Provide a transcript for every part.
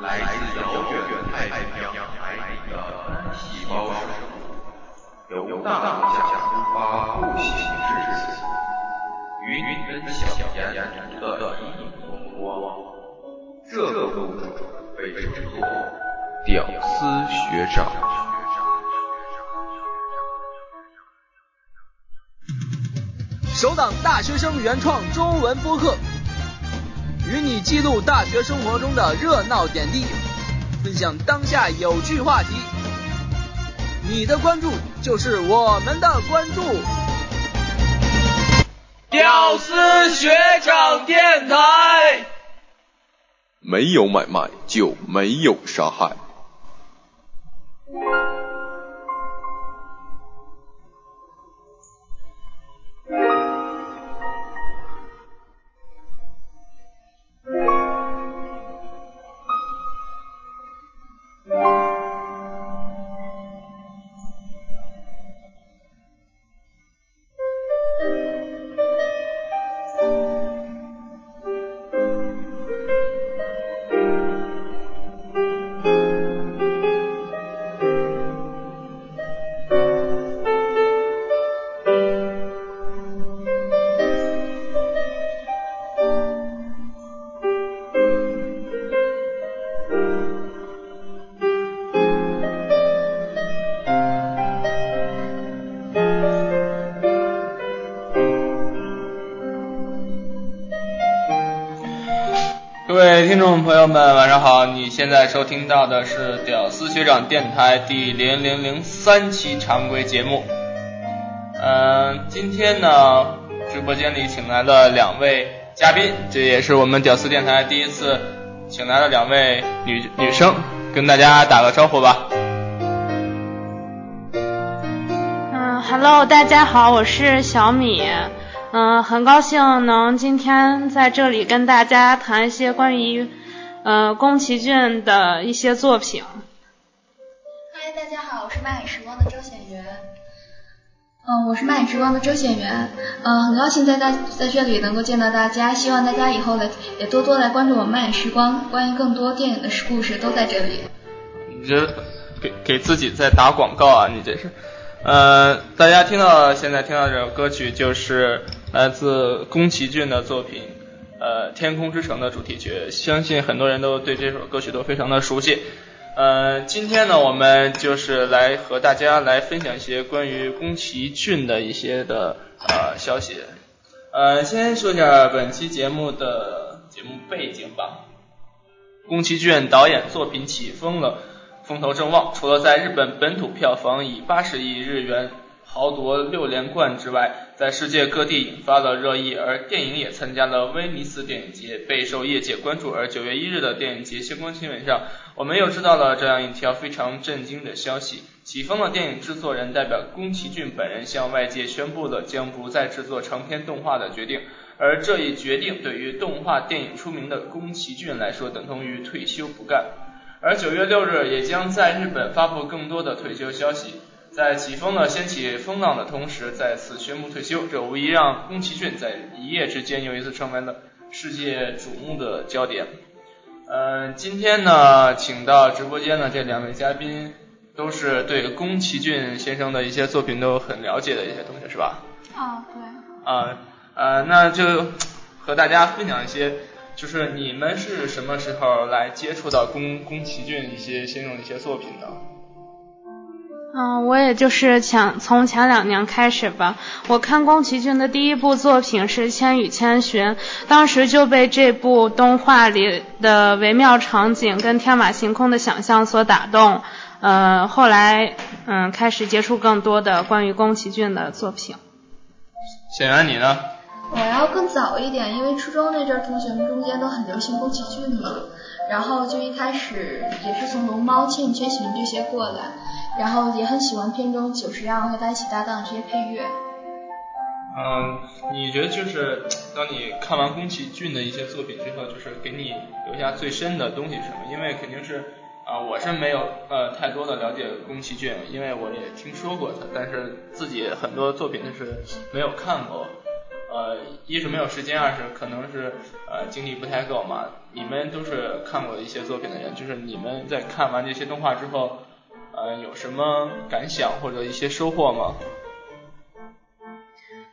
来自遥远太平洋海底的单细胞生物，由大象发不形之词，与你分享沿途的一影风光。这个物种被称作“屌丝学长”。首档大学生原创中文播客，与你记录大学生活中的热闹点滴，分享当下有趣话题。你的关注就是我们的关注。屌丝学长电台，没有买卖就没有杀害。听众朋友们，晚上好！你现在收听到的是屌丝学长电台第零零零三期常规节目。嗯，今天呢，直播间里请来了两位嘉宾，这也是我们屌丝电台第一次请来了两位女女生，跟大家打个招呼吧。嗯，Hello，大家好，我是小米。嗯，很高兴能今天在这里跟大家谈一些关于呃宫崎骏的一些作品。嗨，大家好，我是漫海时光的周显元。嗯，我是漫海时光的周显元。嗯，很高兴在大在这里能够见到大家，希望大家以后来也多多来关注我们漫海时光，关于更多电影的故事都在这里。你这给给自己在打广告啊？你这是？呃，大家听到现在听到这首歌曲就是来自宫崎骏的作品，呃，《天空之城》的主题曲，相信很多人都对这首歌曲都非常的熟悉。呃，今天呢，我们就是来和大家来分享一些关于宫崎骏的一些的呃消息。呃，先说一下本期节目的节目背景吧。宫崎骏导演作品起风了。风头正旺，除了在日本本土票房以八十亿日元豪夺六连冠之外，在世界各地引发了热议，而电影也参加了威尼斯电影节，备受业界关注。而九月一日的电影节相关新闻上，我们又知道了这样一条非常震惊的消息：起风的电影制作人代表宫崎骏本人向外界宣布了将不再制作长篇动画的决定。而这一决定对于动画电影出名的宫崎骏来说，等同于退休不干。而九月六日也将在日本发布更多的退休消息，在起风了掀起风浪的同时，再次宣布退休，这无疑让宫崎骏在一夜之间又一次成为了世界瞩目的焦点。嗯，今天呢，请到直播间的这两位嘉宾，都是对宫崎骏先生的一些作品都很了解的一些同学，是吧？啊，对。啊，呃，那就和大家分享一些。就是你们是什么时候来接触到宫宫崎骏一些先生的一些作品的？嗯，我也就是前从前两年开始吧。我看宫崎骏的第一部作品是《千与千寻》，当时就被这部动画里的微妙场景跟天马行空的想象所打动。呃，后来嗯开始接触更多的关于宫崎骏的作品。显然你呢？我要更早一点，因为初中那阵儿同学们中间都很流行宫崎骏嘛，然后就一开始也是从龙猫、千与千寻这些过来，然后也很喜欢片中久石让和他一起搭档的这些配乐。嗯，你觉得就是当你看完宫崎骏的一些作品之后，就是给你留下最深的东西是什么？因为肯定是啊，我是没有呃太多的了解宫崎骏，因为我也听说过他，但是自己很多作品是没有看过。呃，一是没有时间，二是可能是呃精力不太够嘛。你们都是看过一些作品的人，就是你们在看完这些动画之后，呃，有什么感想或者一些收获吗？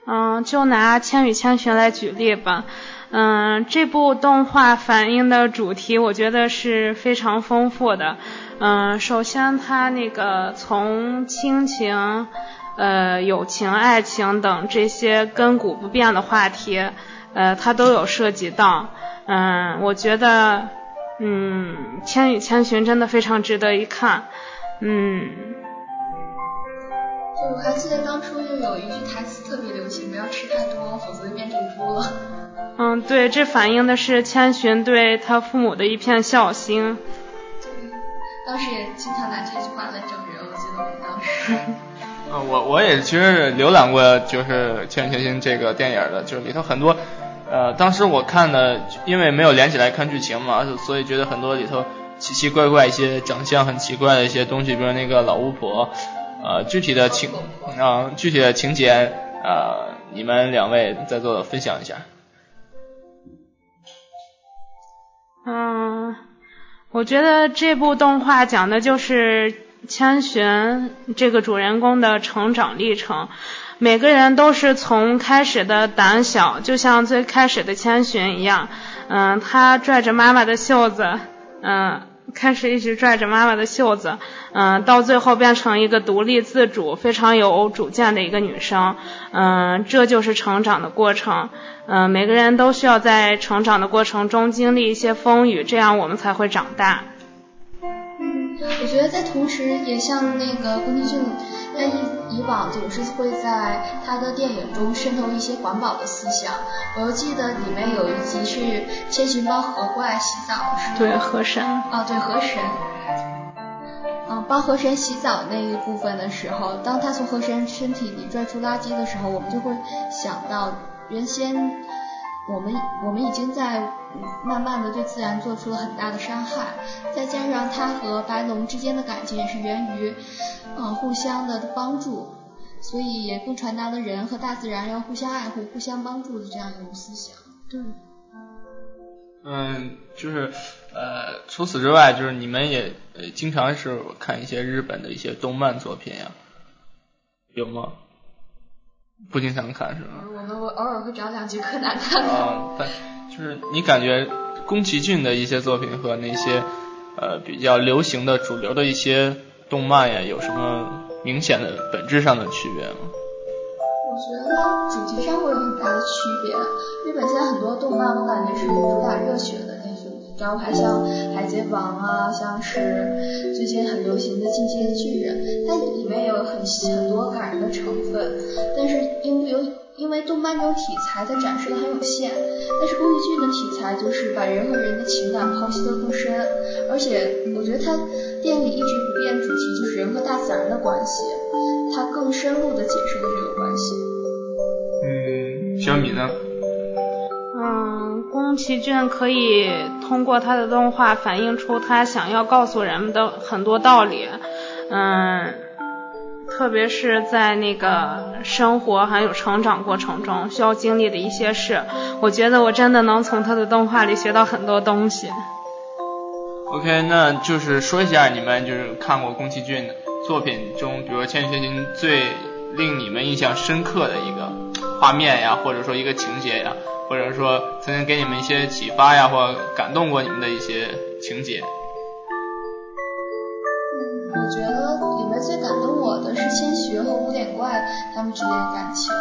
嗯，就拿《千与千寻》来举例吧。嗯，这部动画反映的主题，我觉得是非常丰富的。嗯，首先它那个从亲情、呃友情、爱情等这些亘古不变的话题，呃，它都有涉及到。嗯，我觉得，嗯，《千与千寻》真的非常值得一看。嗯。就我还记得当初就有一句台词特别流行，不要吃太多，否则就变成猪了。嗯，对，这反映的是千寻对他父母的一片孝心。对，当时也经常拿这句话来整人，我记得我们当时。啊，我我也其实浏览过，就是《千与千寻》这个电影的，就是里头很多，呃，当时我看的，因为没有连起来看剧情嘛，所以觉得很多里头奇奇怪怪一些长相很奇怪的一些东西，比如那个老巫婆。呃，具体的情啊，具体的情节啊，你们两位在座的分享一下。嗯，我觉得这部动画讲的就是千寻这个主人公的成长历程。每个人都是从开始的胆小，就像最开始的千寻一样，嗯，他拽着妈妈的袖子，嗯。开始一直拽着妈妈的袖子，嗯，到最后变成一个独立自主、非常有主见的一个女生，嗯，这就是成长的过程，嗯，每个人都需要在成长的过程中经历一些风雨，这样我们才会长大。我觉得在同时，也像那个宫崎骏，他以以往总是会在他的电影中渗透一些环保的思想。我又记得里面有一集是千寻帮河怪洗澡，是对河神。啊，对河神。嗯，帮河神洗澡那一部分的时候，当他从河神身体里拽出垃圾的时候，我们就会想到原先。我们我们已经在慢慢的对自然做出了很大的伤害，再加上他和白龙之间的感情也是源于，嗯互相的帮助，所以也更传达了人和大自然要互相爱护、互相帮助的这样一种思想。对。嗯，就是呃，除此之外，就是你们也经常是看一些日本的一些动漫作品呀，有吗？不经常看是吗？我们我偶尔会找两集柯南看。啊，但就是你感觉宫崎骏的一些作品和那些呃比较流行的主流的一些动漫呀，有什么明显的本质上的区别吗？我觉得主题上会有很大的区别。日本现在很多动漫，我感觉是主打热血的然后还像海贼王啊，像是最近很流行的进击的巨人，它里面有很很多感人的成分，但是因为有因为动漫这种题材它展示的很有限，但是宫崎骏的题材就是把人和人的情感剖析的更深，而且我觉得他电影一直不变主题就是人和大自然的关系，他更深入的解释了这个关系。嗯，小米呢？嗯，宫崎骏可以通过他的动画反映出他想要告诉人们的很多道理，嗯，特别是在那个生活还有成长过程中需要经历的一些事，我觉得我真的能从他的动画里学到很多东西。OK，那就是说一下你们就是看过宫崎骏的作品中，比如《千与千寻》最令你们印象深刻的一个画面呀，或者说一个情节呀。或者说曾经给你们一些启发呀，或感动过你们的一些情节。嗯，我觉得里面最感动我的是千寻和无脸怪他们之间的感情。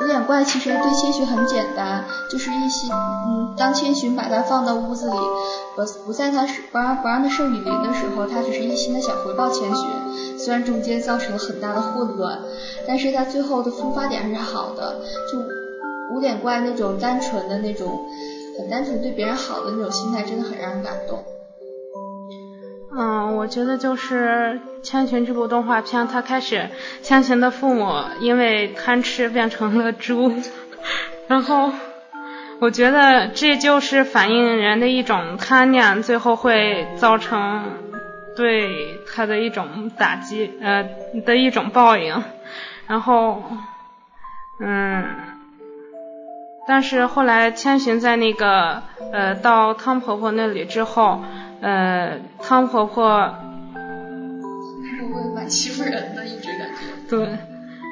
无脸怪其实对千寻很简单，就是一心，嗯，当千寻把他放到屋子里，不不在他不让不让他受雨淋的时候，他只是一心的想回报千寻。虽然中间造成了很大的混乱，但是他最后的出发点是好的，就。无脸怪那种单纯的那种，很单纯对别人好的那种心态，真的很让人感动。嗯，我觉得就是千寻这部动画片，它开始千寻的父母因为贪吃变成了猪，然后我觉得这就是反映人的一种贪念，最后会造成对他的一种打击，呃的一种报应。然后，嗯。但是后来千寻在那个呃到汤婆婆那里之后，呃汤婆婆，汤蛮欺负人的，一直感觉。对，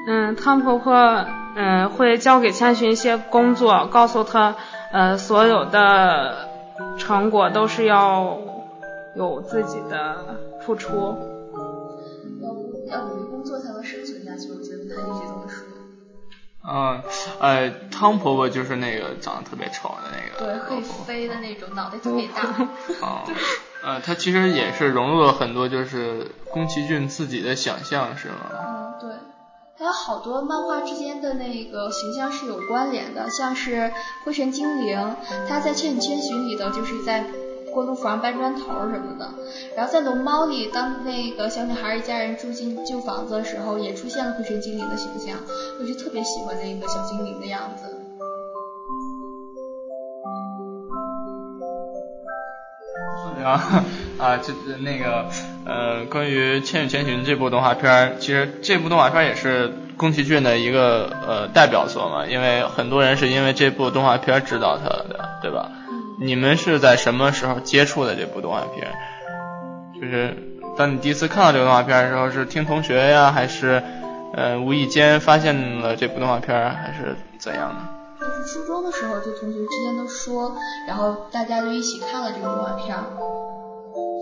嗯汤婆婆嗯会交给千寻一些工作，告诉他呃所有的成果都是要有自己的付出。要不要努嗯，呃，汤婆婆就是那个长得特别丑的那个，对，会飞的那种，脑袋特别大。哦，呃，她其实也是融入了很多就是宫崎骏自己的想象，是吗？嗯，对，还有好多漫画之间的那个形象是有关联的，像是灰尘精灵，他在《千与千寻》里头就是在。过路房搬砖头什么的，然后在龙猫里，当那个小女孩一家人住进旧房子的时候，也出现了灰尘精灵的形象，我就特别喜欢那个小精灵的样子。然后啊，这 那个呃，关于《千与千寻》这部动画片，其实这部动画片也是宫崎骏的一个呃代表作嘛，因为很多人是因为这部动画片知道他的，对吧？你们是在什么时候接触的这部动画片？就是当你第一次看到这个动画片的时候，是听同学呀，还是呃无意间发现了这部动画片，还是怎样的？就是初中的时候，就同学之间都说，然后大家就一起看了这个动画片。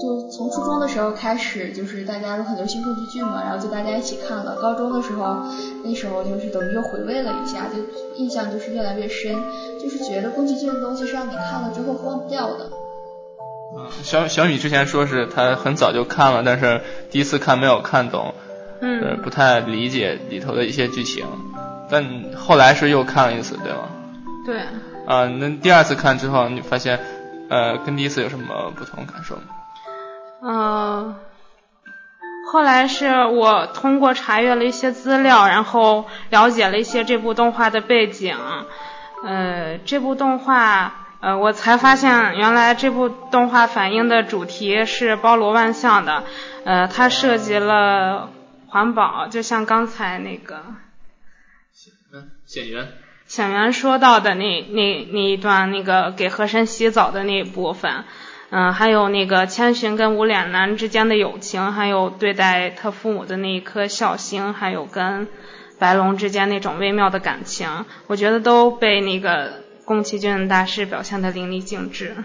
就从初中的时候开始，就是大家都很流行宫崎骏嘛，然后就大家一起看了。高中的时候，那时候就是等于又回味了一下，就印象就是越来越深，就是觉得宫崎骏的东西是让你看了之后忘不掉的。嗯，小小米之前说是他很早就看了，但是第一次看没有看懂，嗯，不太理解里头的一些剧情，但后来是又看了一次，对吗？对。啊，那第二次看之后，你发现呃跟第一次有什么不同感受吗？嗯，后来是我通过查阅了一些资料，然后了解了一些这部动画的背景。呃，这部动画，呃，我才发现原来这部动画反映的主题是包罗万象的。呃，它涉及了环保，就像刚才那个，嗯，显元，显元说到的那那那一段，那个给和珅洗澡的那一部分。嗯，还有那个千寻跟无脸男之间的友情，还有对待他父母的那一颗孝心，还有跟白龙之间那种微妙的感情，我觉得都被那个宫崎骏大师表现的淋漓尽致。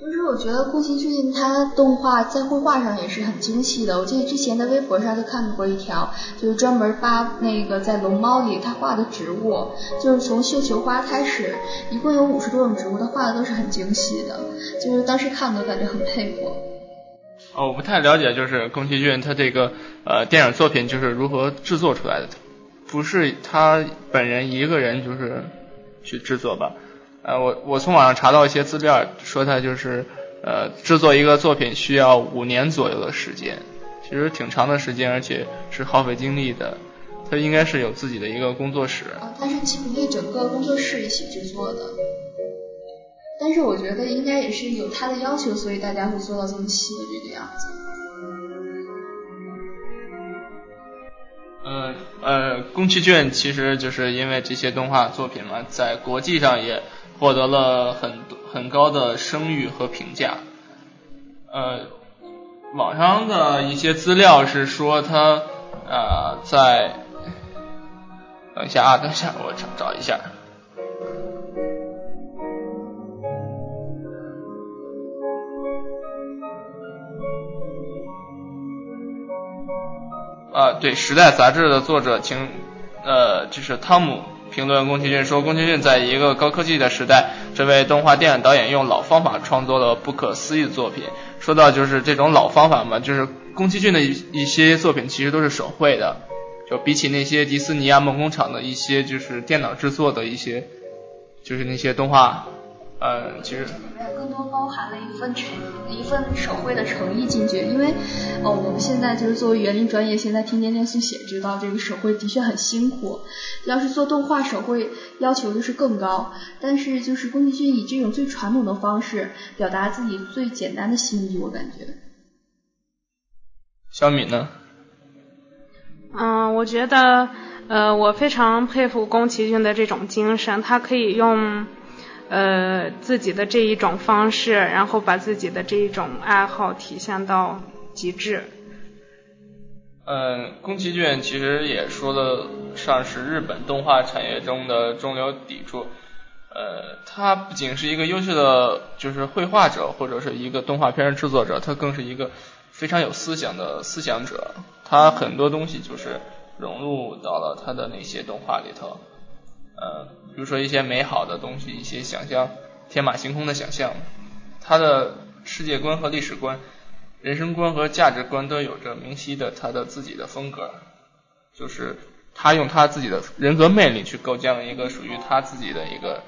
就是我觉得宫崎骏他动画在绘画上也是很精细的。我记得之前在微博上就看到过一条，就是专门扒那个在龙猫里他画的植物，就是从绣球花开始，一共有五十多种植物，他画的都是很精细的。就是当时看都感觉很佩服。哦，我不太了解，就是宫崎骏他这个呃电影作品就是如何制作出来的，不是他本人一个人就是去制作吧？呃，我我从网上查到一些资料，说他就是呃制作一个作品需要五年左右的时间，其实挺长的时间，而且是耗费精力的。他应该是有自己的一个工作室。啊，他是请一整个工作室一起制作的。但是我觉得应该也是有他的要求，所以大家会做到这么细的这个样子。呃呃，宫崎骏其实就是因为这些动画作品嘛，在国际上也。获得了很很高的声誉和评价。呃，网上的一些资料是说他啊在，等一下啊，等一下，我找找一下。啊，对，《时代》杂志的作者，请呃，就是汤姆。评论宫崎骏说，宫崎骏在一个高科技的时代，这位动画电影导演用老方法创作了不可思议的作品。说到就是这种老方法嘛，就是宫崎骏的一一些作品其实都是手绘的，就比起那些迪斯尼啊、梦工厂的一些就是电脑制作的一些，就是那些动画。呃，其实里面更多包含了一份诚一份手绘的诚意进去，因为哦，我们现在就是作为园林专业，现在天天练速写，知道这个手绘的确很辛苦。要是做动画手绘，要求就是更高。但是就是宫崎骏以这种最传统的方式表达自己最简单的心意，我感觉。小米呢？嗯，我觉得。呃，我非常佩服宫崎骏的这种精神，他可以用呃自己的这一种方式，然后把自己的这一种爱好体现到极致。嗯，宫崎骏其实也说得上是日本动画产业中的中流砥柱。呃，他不仅是一个优秀的就是绘画者，或者是一个动画片制作者，他更是一个非常有思想的思想者。他很多东西就是融入到了他的那些动画里头。呃，比如说一些美好的东西，一些想象天马行空的想象，他的世界观和历史观。人生观和价值观都有着明晰的他的自己的风格，就是他用他自己的人格魅力去构建了一个属于他自己的一个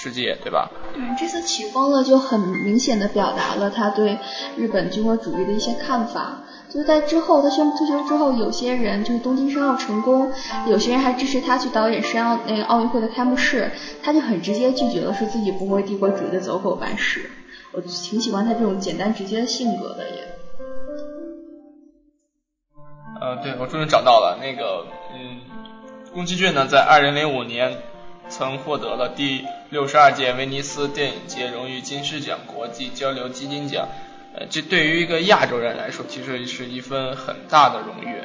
世界，对吧？对，这次起风了就很明显的表达了他对日本军国主义的一些看法。就在之后他宣布退休之后，有些人就是东京申奥成功，有些人还支持他去导演申奥那个奥运会的开幕式，他就很直接拒绝了，说自己不会帝国主义的走狗办事。我挺喜欢他这种简单直接的性格的也。呃，对，我终于找到了那个，嗯，宫崎骏呢，在二零零五年曾获得了第六十二届威尼斯电影节荣誉金狮奖国际交流基金奖。呃，这对于一个亚洲人来说，其实是一份很大的荣誉。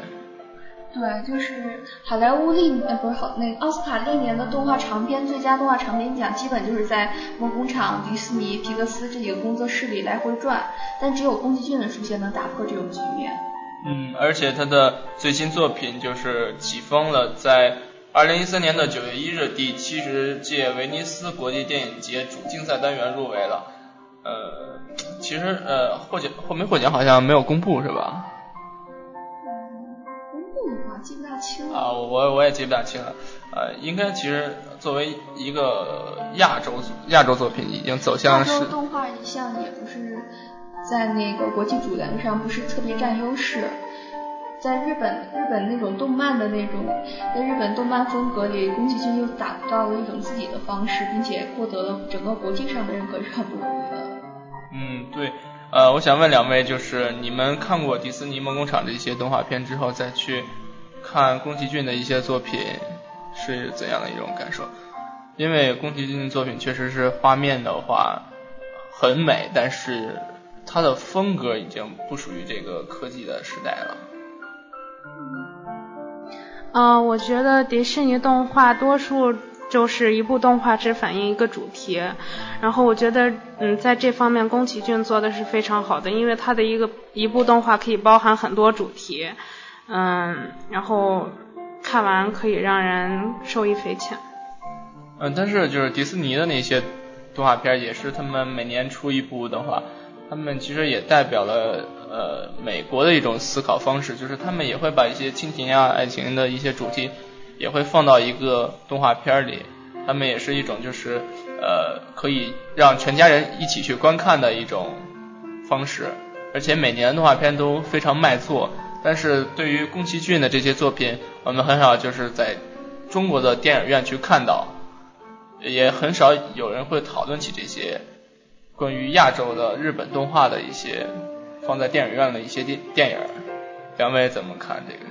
对，就是好莱坞历呃不是好那个奥斯卡历年的动画长片最佳动画长片奖，基本就是在梦工厂、迪士尼、皮克斯这几个工作室里来回转，但只有宫崎骏的出现能打破这种局面。嗯，而且他的最新作品就是起风了，在二零一三年的九月一日，第七十届威尼斯国际电影节主竞赛单元入围了。呃，其实呃获奖获没获奖好像没有公布是吧？公布吧记不大清啊，我我也记不大清了。呃，应该其实作为一个亚洲亚洲作品，已经走向是。动画一向也不是在那个国际主流上不是特别占优势，在日本日本那种动漫的那种，在日本动漫风格里，宫崎骏又打造了一种自己的方式，并且获得了整个国际上的认可，是很不容易的。嗯，对。呃，我想问两位，就是你们看过迪士尼梦工厂的一些动画片之后，再去。看宫崎骏的一些作品是怎样的一种感受？因为宫崎骏的作品确实是画面的话很美，但是他的风格已经不属于这个科技的时代了。嗯，我觉得迪士尼动画多数就是一部动画只反映一个主题，然后我觉得嗯在这方面宫崎骏做的是非常好的，因为他的一个一部动画可以包含很多主题。嗯，然后看完可以让人受益匪浅。嗯，但是就是迪士尼的那些动画片也是他们每年出一部的话，他们其实也代表了呃美国的一种思考方式，就是他们也会把一些亲情啊、爱情的一些主题也会放到一个动画片里，他们也是一种就是呃可以让全家人一起去观看的一种方式，而且每年动画片都非常卖座。但是对于宫崎骏的这些作品，我们很少就是在中国的电影院去看到，也很少有人会讨论起这些关于亚洲的日本动画的一些放在电影院的一些电电影。两位怎么看这个？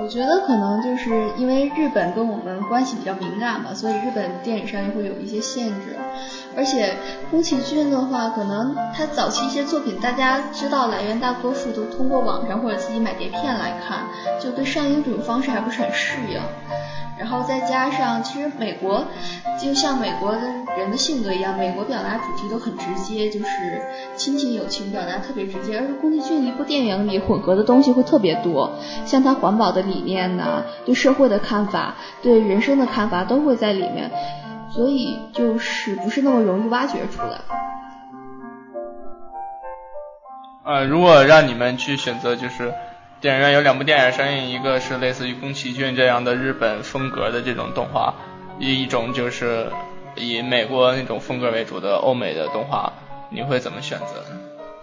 我觉得可能就是因为日本跟我们关系比较敏感吧，所以日本电影上也会有一些限制。而且宫崎骏的话，可能他早期一些作品，大家知道来源大多数都通过网上或者自己买碟片来看，就对上映这种方式还不是很适应。然后再加上，其实美国就像美国的人的性格一样，美国表达主题都很直接，就是亲情友情表达特别直接。而宫崎骏一部电影里混合的东西会特别多，像他环保的理念呐，对社会的看法，对人生的看法都会在里面，所以就是不是那么容易挖掘出来。呃，如果让你们去选择，就是。电影院有两部电影上映，一个是类似于宫崎骏这样的日本风格的这种动画，一种就是以美国那种风格为主的欧美的动画，你会怎么选择？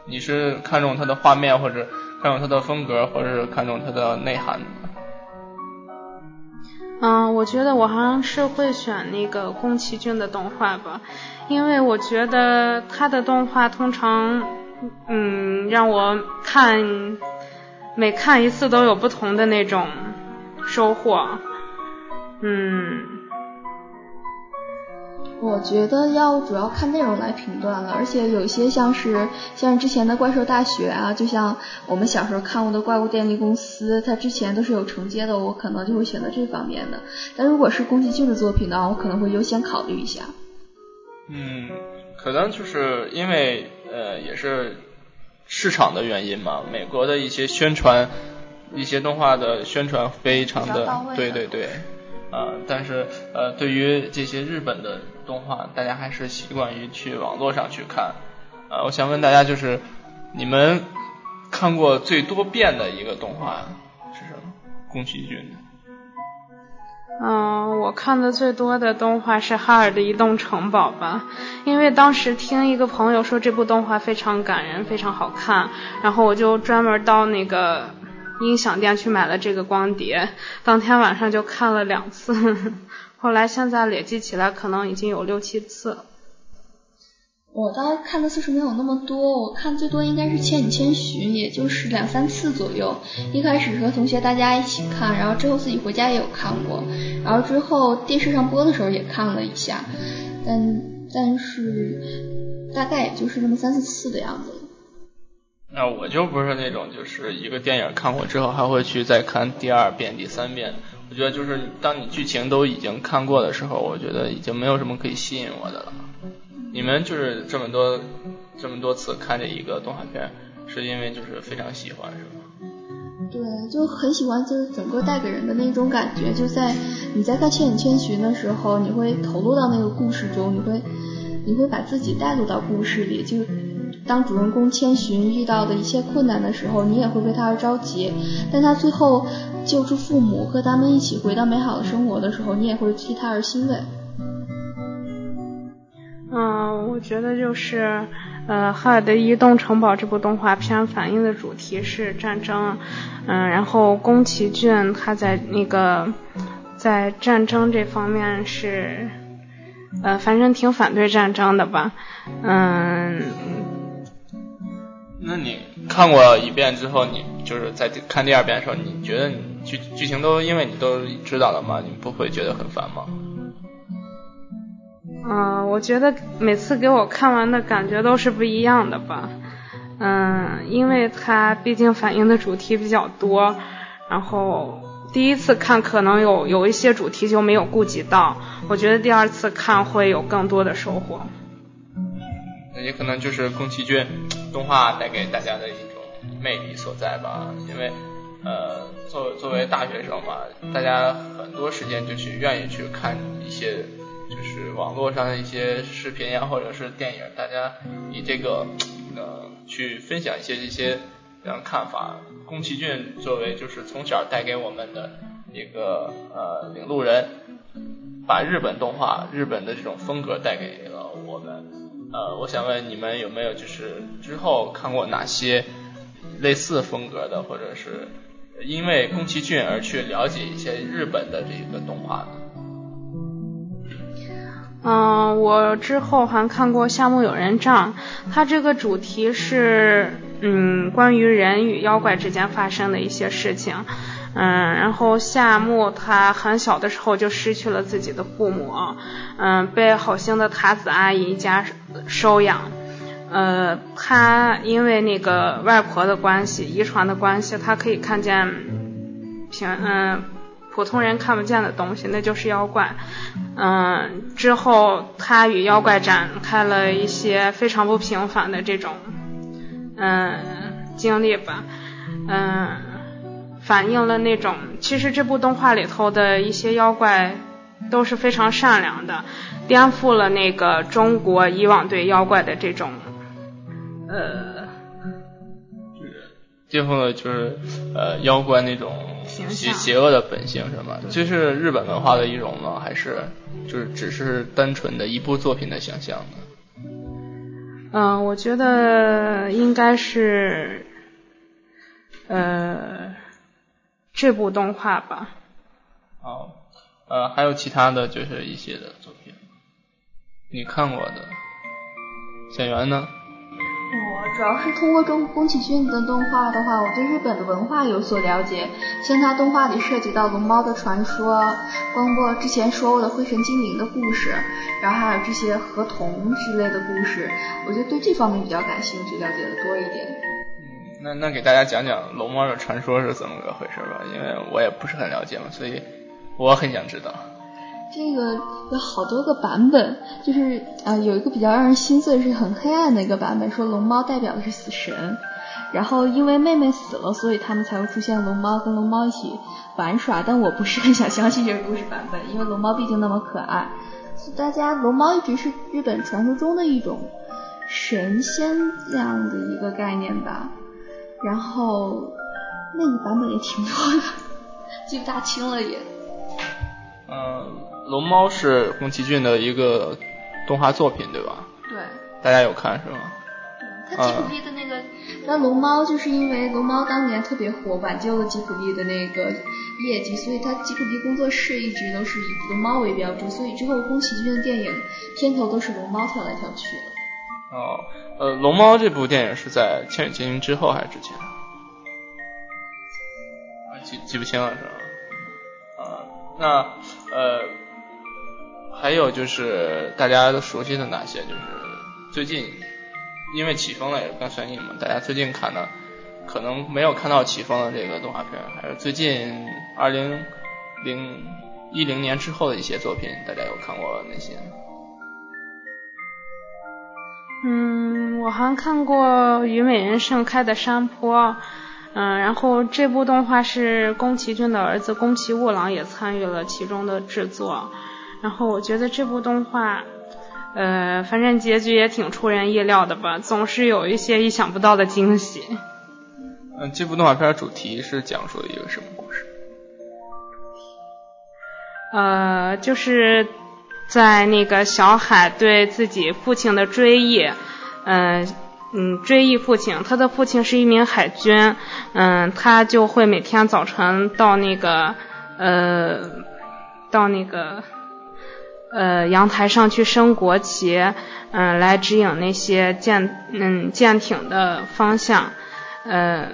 你是看中它的画面，或者看中它的风格，或者是看中它的内涵？嗯，我觉得我好像是会选那个宫崎骏的动画吧，因为我觉得他的动画通常，嗯，让我看。每看一次都有不同的那种收获。嗯。我觉得要主要看内容来评断了，而且有些像是像之前的怪兽大学啊，就像我们小时候看过的怪物电力公司，它之前都是有承接的，我可能就会选择这方面的。但如果是宫崎骏的作品呢，我可能会优先考虑一下。嗯，可能就是因为呃也是市场的原因嘛，美国的一些宣传，一些动画的宣传非常的对对对。呃，但是呃，对于这些日本的动画，大家还是习惯于去网络上去看。呃，我想问大家，就是你们看过最多遍的一个动画是什么？宫崎骏。嗯，我看的最多的动画是《哈尔的移动城堡》吧，因为当时听一个朋友说这部动画非常感人，非常好看，然后我就专门到那个。音响店去买了这个光碟，当天晚上就看了两次，后来现在累计起来可能已经有六七次。我倒看的次数没有那么多，我看最多应该是《千与千寻》，也就是两三次左右。一开始和同学大家一起看，然后之后自己回家也有看过，然后之后电视上播的时候也看了一下，但但是大概也就是那么三四次的样子。那我就不是那种，就是一个电影看过之后还会去再看第二遍、第三遍。我觉得就是当你剧情都已经看过的时候，我觉得已经没有什么可以吸引我的了。你们就是这么多这么多次看这一个动画片，是因为就是非常喜欢，是吗？对，就很喜欢，就是整个带给人的那种感觉。就在你在看《千与千寻》的时候，你会投入到那个故事中，你会你会把自己带入到故事里，就。当主人公千寻遇到的一切困难的时候，你也会为他而着急；但他最后救出父母，和他们一起回到美好的生活的时候，你也会替他而欣慰。嗯，我觉得就是呃，《哈尔的移动城堡》这部动画片反映的主题是战争，嗯，然后宫崎骏他在那个在战争这方面是呃，反正挺反对战争的吧，嗯。那你看过一遍之后，你就是在看第二遍的时候，你觉得你剧剧情都因为你都知道了吗？你不会觉得很烦吗？嗯，我觉得每次给我看完的感觉都是不一样的吧。嗯，因为它毕竟反映的主题比较多，然后第一次看可能有有一些主题就没有顾及到，我觉得第二次看会有更多的收获。也可能就是宫崎骏动画带给大家的一种魅力所在吧，因为呃作作为大学生嘛，大家很多时间就去愿意去看一些就是网络上的一些视频呀，或者是电影，大家以这个呃去分享一些这些看法。宫崎骏作为就是从小带给我们的一个呃领路人，把日本动画日本的这种风格带给了。呃，我想问你们有没有就是之后看过哪些类似风格的，或者是因为宫崎骏而去了解一些日本的这个动画呢？嗯，我之后还看过《夏目友人帐》，它这个主题是嗯关于人与妖怪之间发生的一些事情。嗯，然后夏目他很小的时候就失去了自己的父母，嗯，被好心的塔子阿姨家收养。呃，他因为那个外婆的关系，遗传的关系，他可以看见平嗯普通人看不见的东西，那就是妖怪。嗯，之后他与妖怪展开了一些非常不平凡的这种嗯经历吧，嗯。反映了那种，其实这部动画里头的一些妖怪都是非常善良的，颠覆了那个中国以往对妖怪的这种，呃，颠覆了就是呃妖怪那种邪邪恶的本性是吗？这是日本文化的一种吗？还是就是只是单纯的一部作品的想象呢？嗯，我觉得应该是，呃。这部动画吧。好，呃，还有其他的就是一些的作品，你看过的。小圆呢？我主要是通过中宫崎骏的动画的话，我对日本的文化有所了解。像他动画里涉及到龙猫的传说，包括之前说过的灰神精灵的故事，然后还有这些河童之类的故事，我觉得对这方面比较感兴趣，了解的多一点。那那给大家讲讲龙猫的传说是怎么个回事吧，因为我也不是很了解嘛，所以我很想知道。这个有好多个版本，就是啊，有一个比较让人心碎，是很黑暗的一个版本，说龙猫代表的是死神，然后因为妹妹死了，所以他们才会出现龙猫跟龙猫一起玩耍。但我不是很想相信这个故事版本，因为龙猫毕竟那么可爱。大家龙猫一直是日本传说中的一种神仙这样的一个概念吧。然后那个版本也挺多的，记不大清了也。嗯。龙猫是宫崎骏的一个动画作品，对吧？对。大家有看是吗？对。他吉普力的那个，那龙猫就是因为龙猫当年特别火，挽救了吉普力的那个业绩，所以他吉普力工作室一直都是以龙猫为标志，所以之后宫崎骏的电影片头都是龙猫跳来跳去的。哦，呃，龙猫这部电影是在《千与千寻》之后还是之前？记记不清了是吧？啊，那呃。还有就是大家都熟悉的哪些？就是最近因为起风了也是刚上映嘛，大家最近看的可能没有看到起风的这个动画片，还是最近二零零一零年之后的一些作品，大家有看过哪些？嗯，我还看过《虞美人盛开的山坡》，嗯，然后这部动画是宫崎骏的儿子宫崎吾郎也参与了其中的制作。然后我觉得这部动画，呃，反正结局也挺出人意料的吧，总是有一些意想不到的惊喜。嗯，这部动画片主题是讲述的一个什么故事？呃，就是在那个小海对自己父亲的追忆，嗯嗯，追忆父亲，他的父亲是一名海军，嗯，他就会每天早晨到那个呃，到那个。呃，阳台上去升国旗，嗯，来指引那些舰，嗯，舰艇的方向，呃，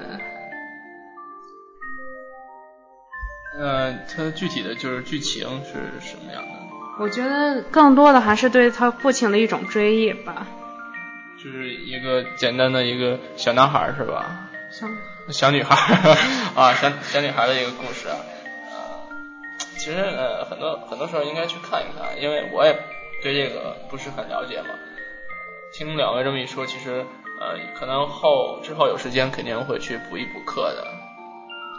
呃，它具体的就是剧情是什么样的？我觉得更多的还是对他父亲的一种追忆吧。就是一个简单的一个小男孩是吧？小小女孩 啊，小小女孩的一个故事啊。其实呃很多很多时候应该去看一看，因为我也对这个不是很了解嘛。听两位这么一说，其实呃可能后之后有时间肯定会去补一补课的。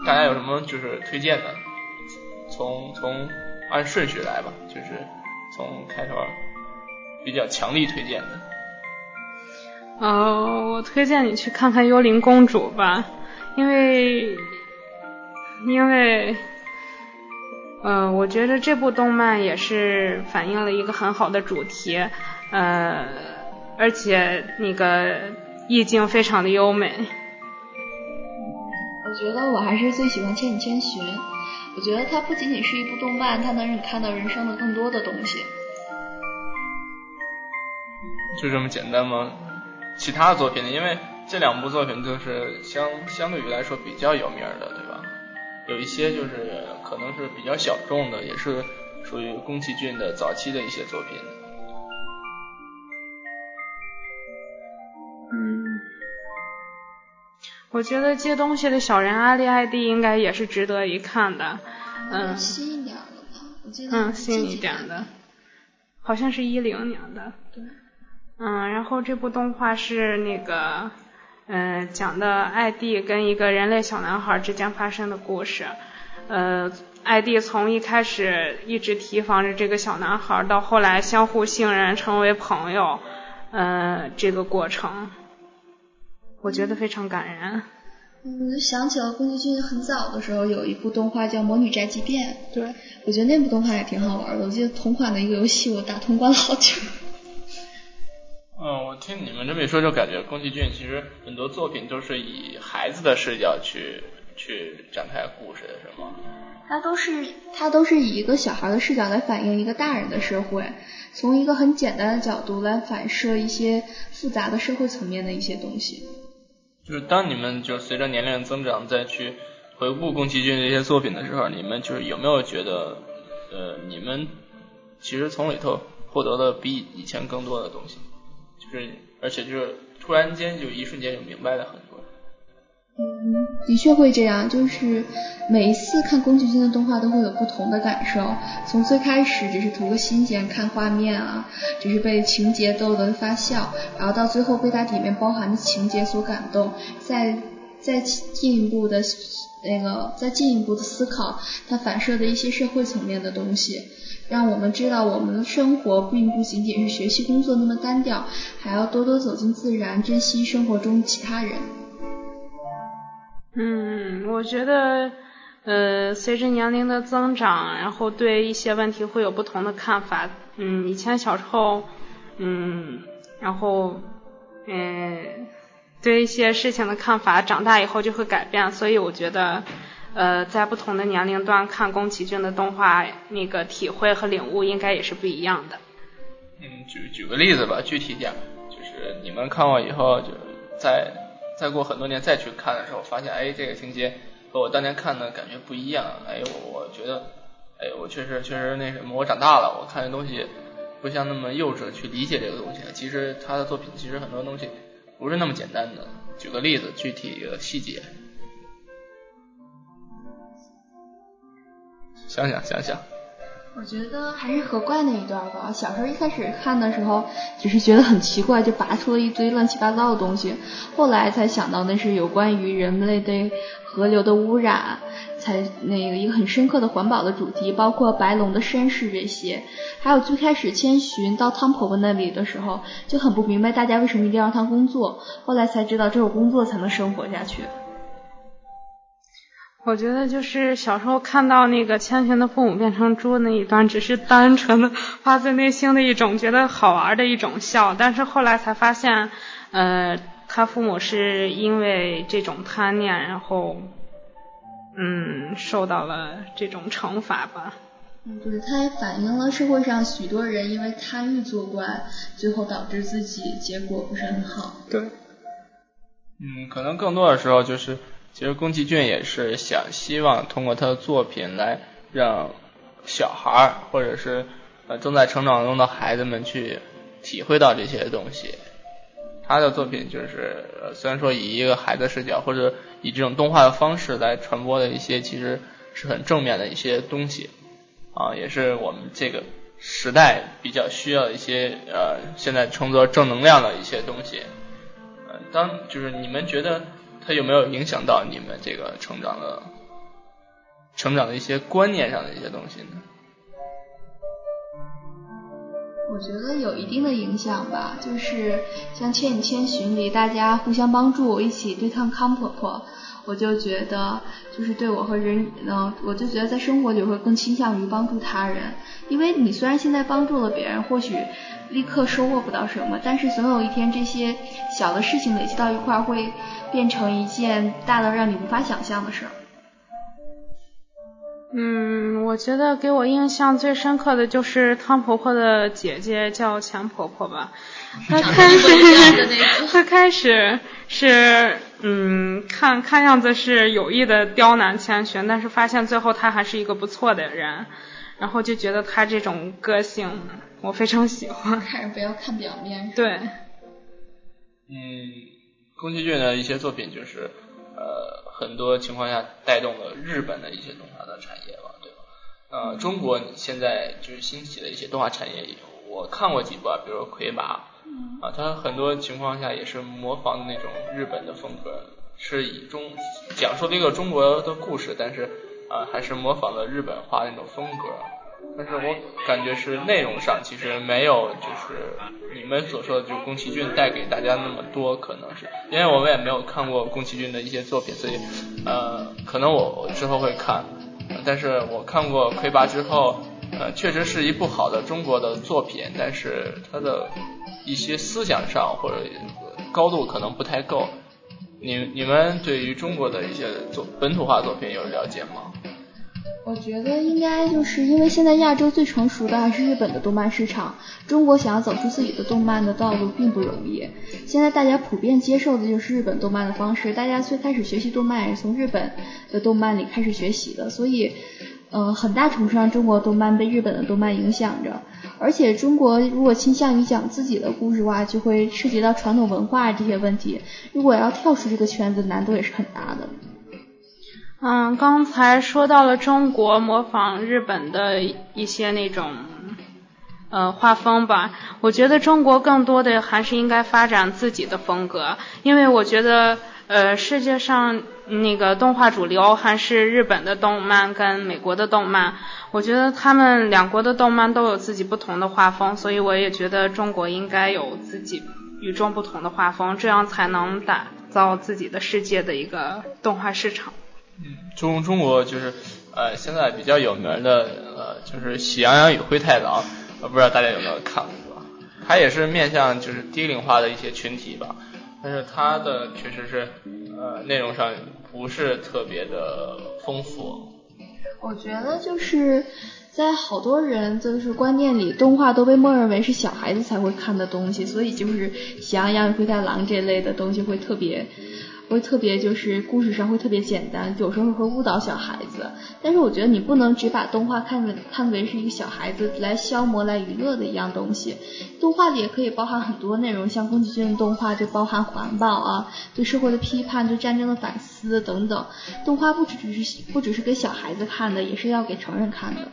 大家有什么就是推荐的？从从按顺序来吧，就是从开头比较强力推荐的。呃，我推荐你去看看《幽灵公主》吧，因为因为。呃，我觉得这部动漫也是反映了一个很好的主题，呃，而且那个意境非常的优美。我觉得我还是最喜欢《千与千寻》，我觉得它不仅仅是一部动漫，它能让你看到人生的更多的东西。就这么简单吗？其他作品呢？因为这两部作品就是相相对于来说比较有名的，对吧？有一些就是可能是比较小众的，也是属于宫崎骏的早期的一些作品。我觉得借东西的小人阿丽艾蒂应该也是值得一看的。嗯，新一点的吧，我记得。嗯，新一点的，好像是一零年的。对。嗯，然后这部动画是那个。嗯，讲的艾蒂跟一个人类小男孩之间发生的故事。呃，艾蒂从一开始一直提防着这个小男孩，到后来相互信任，成为朋友，呃，这个过程，我觉得非常感人。嗯，我就想起了宫崎骏很早的时候有一部动画叫《魔女宅急便》，对，我觉得那部动画也挺好玩的。我记得同款的一个游戏，我打通关了好久。嗯，我听你们这么一说，就感觉宫崎骏其实很多作品都是以孩子的视角去去展开故事的，是吗？他都是他都是以一个小孩的视角来反映一个大人的社会，从一个很简单的角度来反射一些复杂的社会层面的一些东西。就是当你们就随着年龄增长再去回顾宫崎骏这些作品的时候，你们就是有没有觉得，呃，你们其实从里头获得了比以前更多的东西，就是而且就是突然间就一瞬间就明白了很。嗯，的确会这样，就是每一次看宫崎骏的动画都会有不同的感受。从最开始只是图个新鲜，看画面啊，只是被情节逗得发笑，然后到最后被它里面包含的情节所感动，再再进一步的那个再进一步的思考它反射的一些社会层面的东西，让我们知道我们的生活并不仅仅是学习工作那么单调，还要多多走进自然，珍惜生活中其他人。嗯，我觉得，呃，随着年龄的增长，然后对一些问题会有不同的看法。嗯，以前小时候，嗯，然后，嗯，对一些事情的看法，长大以后就会改变。所以我觉得，呃，在不同的年龄段看宫崎骏的动画，那个体会和领悟应该也是不一样的。嗯，举举个例子吧，具体点，就是你们看过以后，就在。再过很多年再去看的时候，发现哎，这个情节和我当年看的感觉不一样。哎，我我觉得，哎，我确实确实那什么，我长大了，我看的东西不像那么幼稚去理解这个东西。其实他的作品其实很多东西不是那么简单的。举个例子，具体一个细节，想想想想。我觉得还是河怪那一段吧。小时候一开始看的时候，只是觉得很奇怪，就拔出了一堆乱七八糟的东西。后来才想到那是有关于人类对河流的污染，才那个一个很深刻的环保的主题，包括白龙的身世这些。还有最开始千寻到汤婆婆那里的时候，就很不明白大家为什么一定要让她工作。后来才知道，只有工作才能生活下去。我觉得就是小时候看到那个千寻的父母变成猪那一段，只是单纯的发自内心的一种觉得好玩的一种笑，但是后来才发现，呃，他父母是因为这种贪念，然后，嗯，受到了这种惩罚吧。嗯，对，它也反映了社会上许多人因为贪欲作怪，最后导致自己结果不是很好。对。嗯，可能更多的时候就是。其实宫崎骏也是想希望通过他的作品来让小孩儿或者是呃正在成长中的孩子们去体会到这些东西。他的作品就是虽然说以一个孩子视角或者以这种动画的方式来传播的一些其实是很正面的一些东西啊，也是我们这个时代比较需要一些呃现在称作正能量的一些东西。当就是你们觉得。它有没有影响到你们这个成长的、成长的一些观念上的一些东西呢？我觉得有一定的影响吧，就是像《千与千寻》里大家互相帮助，一起对抗康婆婆，我就觉得就是对我和人，嗯，我就觉得在生活里会更倾向于帮助他人，因为你虽然现在帮助了别人，或许。立刻收获不到什么，但是总有一天这些小的事情累积到一块儿，会变成一件大的让你无法想象的事儿。嗯，我觉得给我印象最深刻的就是汤婆婆的姐姐叫钱婆婆吧。她开始，她开始是嗯，看看样子是有意的刁难千寻，但是发现最后她还是一个不错的人，然后就觉得她这种个性。我非常喜欢，看人不要看表面。对。嗯，宫崎骏的一些作品就是呃很多情况下带动了日本的一些动画的产业吧，对吧？呃，中国现在就是兴起的一些动画产业，我看过几部，比如魁拔，啊，它很多情况下也是模仿那种日本的风格，是以中讲述了一个中国的故事，但是啊还是模仿了日本画那种风格。但是我感觉是内容上其实没有，就是你们所说的，就是宫崎骏带给大家那么多，可能是因为我们也没有看过宫崎骏的一些作品，所以呃，可能我之后会看。但是我看过《魁拔》之后，呃，确实是一部好的中国的作品，但是它的一些思想上或者高度可能不太够。你你们对于中国的一些作本土化作品有了解吗？我觉得应该就是因为现在亚洲最成熟的还是日本的动漫市场，中国想要走出自己的动漫的道路并不容易。现在大家普遍接受的就是日本动漫的方式，大家最开始学习动漫也是从日本的动漫里开始学习的，所以，呃，很大程度上中国动漫被日本的动漫影响着。而且中国如果倾向于讲自己的故事的话，就会涉及到传统文化这些问题。如果要跳出这个圈子，难度也是很大的。嗯，刚才说到了中国模仿日本的一些那种呃画风吧，我觉得中国更多的还是应该发展自己的风格，因为我觉得呃世界上那个动画主流还是日本的动漫跟美国的动漫，我觉得他们两国的动漫都有自己不同的画风，所以我也觉得中国应该有自己与众不同的画风，这样才能打造自己的世界的一个动画市场。中中国就是呃现在比较有名的呃就是《喜羊羊与灰太狼》，我不知道大家有没有看过，它也是面向就是低龄化的一些群体吧，但是它的确实是呃内容上不是特别的丰富。我觉得就是在好多人就是观念里，动画都被默认为是小孩子才会看的东西，所以就是《喜羊羊与灰太狼》这类的东西会特别。会特别就是故事上会特别简单，有时候会误导小孩子。但是我觉得你不能只把动画看为看为是一个小孩子来消磨来娱乐的一样东西。动画里也可以包含很多内容，像宫崎骏的动画就包含环保啊，对社会的批判，对战争的反思等等。动画不只只是不只是给小孩子看的，也是要给成人看的。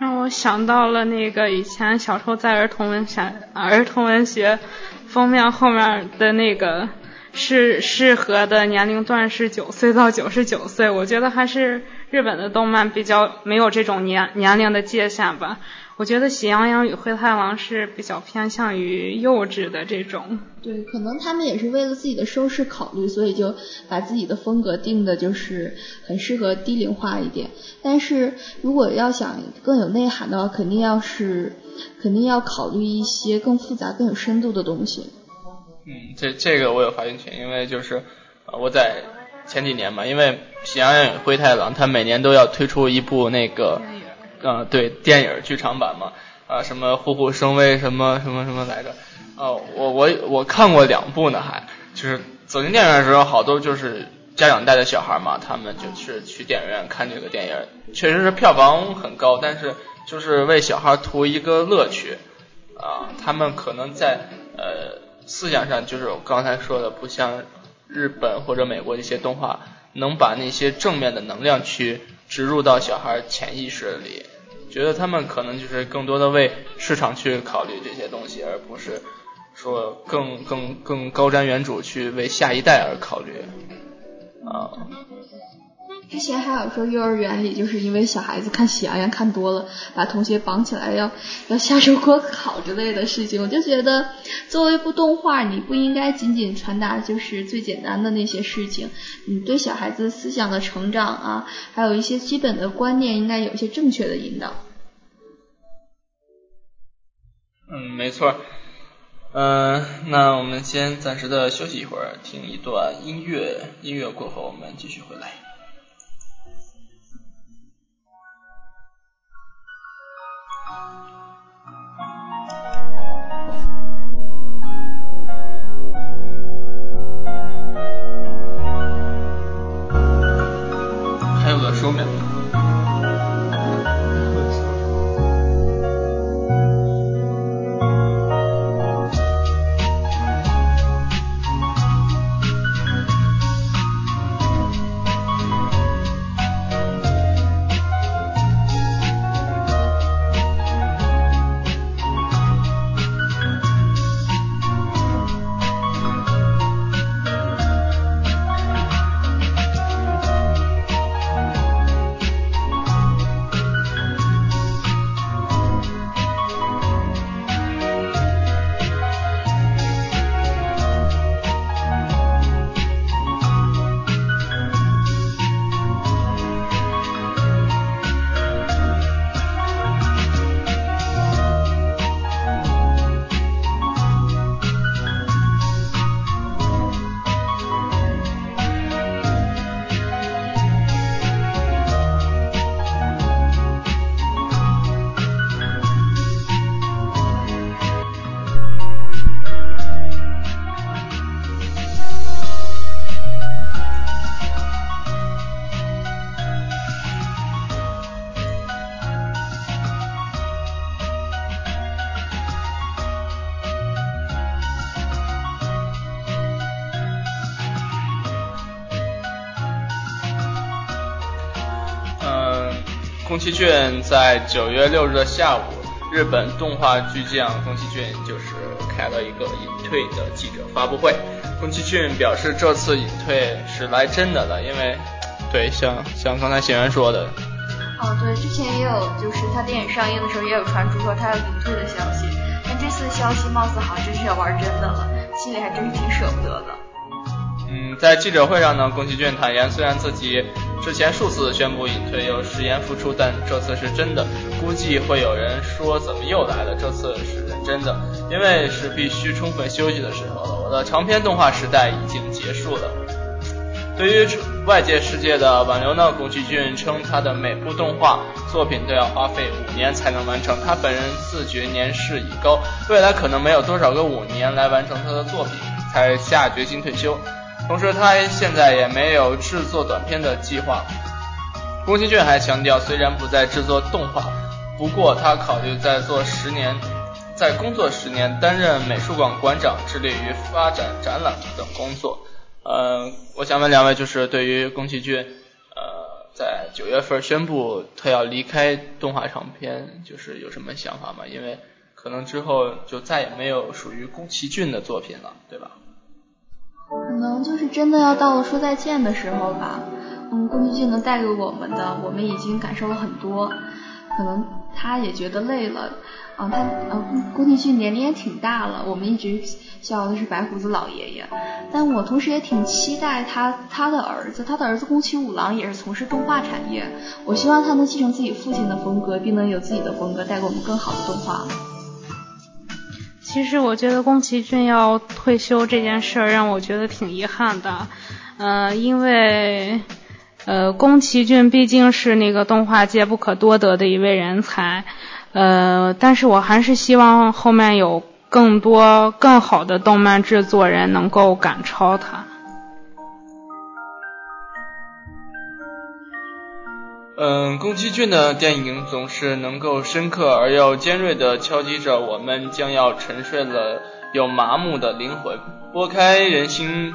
让我想到了那个以前小时候在儿童文学儿童文学封面后面的那个。是适合的年龄段是九岁到九十九岁，我觉得还是日本的动漫比较没有这种年年龄的界限吧。我觉得《喜羊羊与灰太狼》是比较偏向于幼稚的这种。对，可能他们也是为了自己的收视考虑，所以就把自己的风格定的就是很适合低龄化一点。但是如果要想更有内涵的话，肯定要是肯定要考虑一些更复杂、更有深度的东西。嗯，这这个我有发言权，因为就是我在前几年嘛，因为《喜羊羊与灰太狼》它每年都要推出一部那个，呃，对，电影剧场版嘛，啊，什么虎虎生威，什么什么什么来着，哦，我我我看过两部呢，还就是走进电影院的时候，好多就是家长带着小孩嘛，他们就是去电影院看这个电影，确实是票房很高，但是就是为小孩图一个乐趣，啊，他们可能在呃。思想上就是我刚才说的，不像日本或者美国一些动画，能把那些正面的能量去植入到小孩潜意识里，觉得他们可能就是更多的为市场去考虑这些东西，而不是说更更更高瞻远瞩去为下一代而考虑啊。之前还有说幼儿园里就是因为小孩子看喜羊羊看多了，把同学绑起来要要下手锅烤之类的事情，我就觉得作为一部动画，你不应该仅仅传达就是最简单的那些事情，你对小孩子思想的成长啊，还有一些基本的观念，应该有一些正确的引导。嗯，没错。嗯，那我们先暂时的休息一会儿，听一段音乐，音乐过后我们继续回来。comer. 在九月六日的下午，日本动画巨匠宫崎骏就是开了一个隐退的记者发布会。宫崎骏表示，这次隐退是来真的了，因为，对，像像刚才显员说的。哦，对，之前也有，就是他电影上映的时候也有传出说他要隐退的消息，但这次消息貌似好像真是要玩真的了，心里还真是挺舍不得的。嗯，在记者会上呢，宫崎骏坦言，虽然自己之前数次宣布隐退又食言复出，但这次是真的。估计会有人说怎么又来了？这次是认真的，因为是必须充分休息的时候了。我的长篇动画时代已经结束了。对于外界世界的挽留呢，宫崎骏称他的每部动画作品都要花费五年才能完成。他本人自觉年事已高，未来可能没有多少个五年来完成他的作品，才下决心退休。同时，他现在也没有制作短片的计划。宫崎骏还强调，虽然不再制作动画，不过他考虑再做十年，在工作十年，担任美术馆馆长，致力于发展展览等工作。呃，我想问两位，就是对于宫崎骏，呃，在九月份宣布他要离开动画长片，就是有什么想法吗？因为可能之后就再也没有属于宫崎骏的作品了，对吧？可能就是真的要到了说再见的时候吧。嗯，宫崎骏能带给我们的，我们已经感受了很多，可能他也觉得累了。啊，他呃，宫崎骏年龄也挺大了，我们一直叫的是白胡子老爷爷。但我同时也挺期待他他的儿子，他的儿子宫崎五郎也是从事动画产业。我希望他能继承自己父亲的风格，并能有自己的风格，带给我们更好的动画。其实我觉得宫崎骏要退休这件事儿让我觉得挺遗憾的，呃，因为呃，宫崎骏毕竟是那个动画界不可多得的一位人才。呃，但是我还是希望后面有更多更好的动漫制作人能够赶超他。嗯，宫崎骏的电影总是能够深刻而又尖锐地敲击着我们将要沉睡了又麻木的灵魂，拨开人心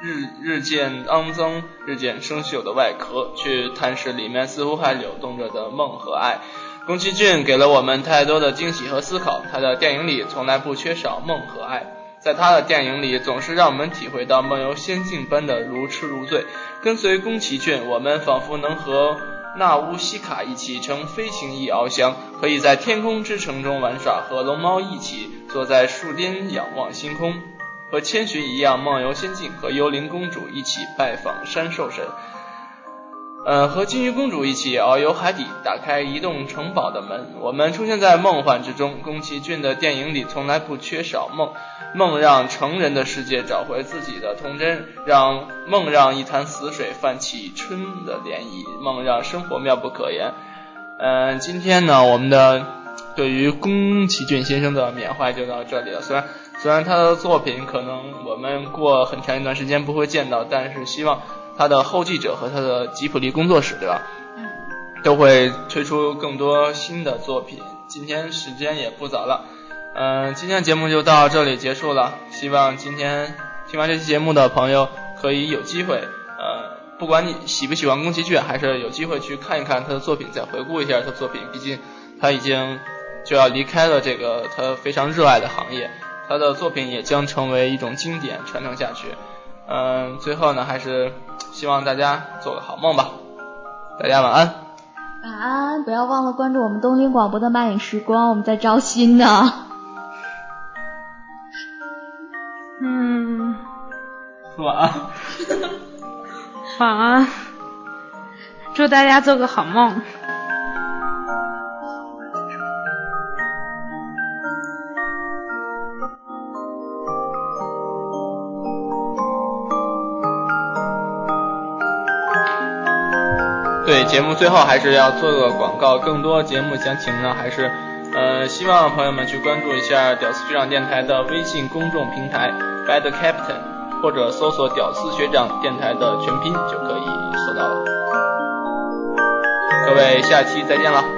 日日渐肮脏、日渐生锈的外壳，去探视里面似乎还流动着的梦和爱。宫崎骏给了我们太多的惊喜和思考，他的电影里从来不缺少梦和爱，在他的电影里总是让我们体会到梦游仙境般的如痴如醉。跟随宫崎骏，我们仿佛能和纳乌西卡一起乘飞行翼翱翔，可以在天空之城中玩耍，和龙猫一起坐在树巅仰望星空，和千寻一样梦游仙境，和幽灵公主一起拜访山兽神。呃，和金鱼公主一起遨游海底，打开移动城堡的门，我们出现在梦幻之中。宫崎骏的电影里从来不缺少梦，梦让成人的世界找回自己的童真，让梦让一潭死水泛起春的涟漪，梦让生活妙不可言。嗯，今天呢，我们的对于宫崎骏先生的缅怀就到这里了。虽然虽然他的作品可能我们过很长一段时间不会见到，但是希望。他的后继者和他的吉普力工作室，对吧？嗯，都会推出更多新的作品。今天时间也不早了，嗯，今天节目就到这里结束了。希望今天听完这期节目的朋友可以有机会，呃，不管你喜不喜欢宫崎骏，还是有机会去看一看他的作品，再回顾一下他的作品。毕竟他已经就要离开了这个他非常热爱的行业，他的作品也将成为一种经典传承下去。嗯，最后呢，还是。希望大家做个好梦吧，大家晚安。晚安，不要忘了关注我们东京广播的漫影时光，我们在招新呢。嗯。晚安。晚安。祝大家做个好梦。对节目最后还是要做个广告，更多节目详情呢，还是呃希望朋友们去关注一下屌丝学长电台的微信公众平台 Bad Captain，或者搜索屌丝学长电台的全拼就可以搜到了。各位下期再见了。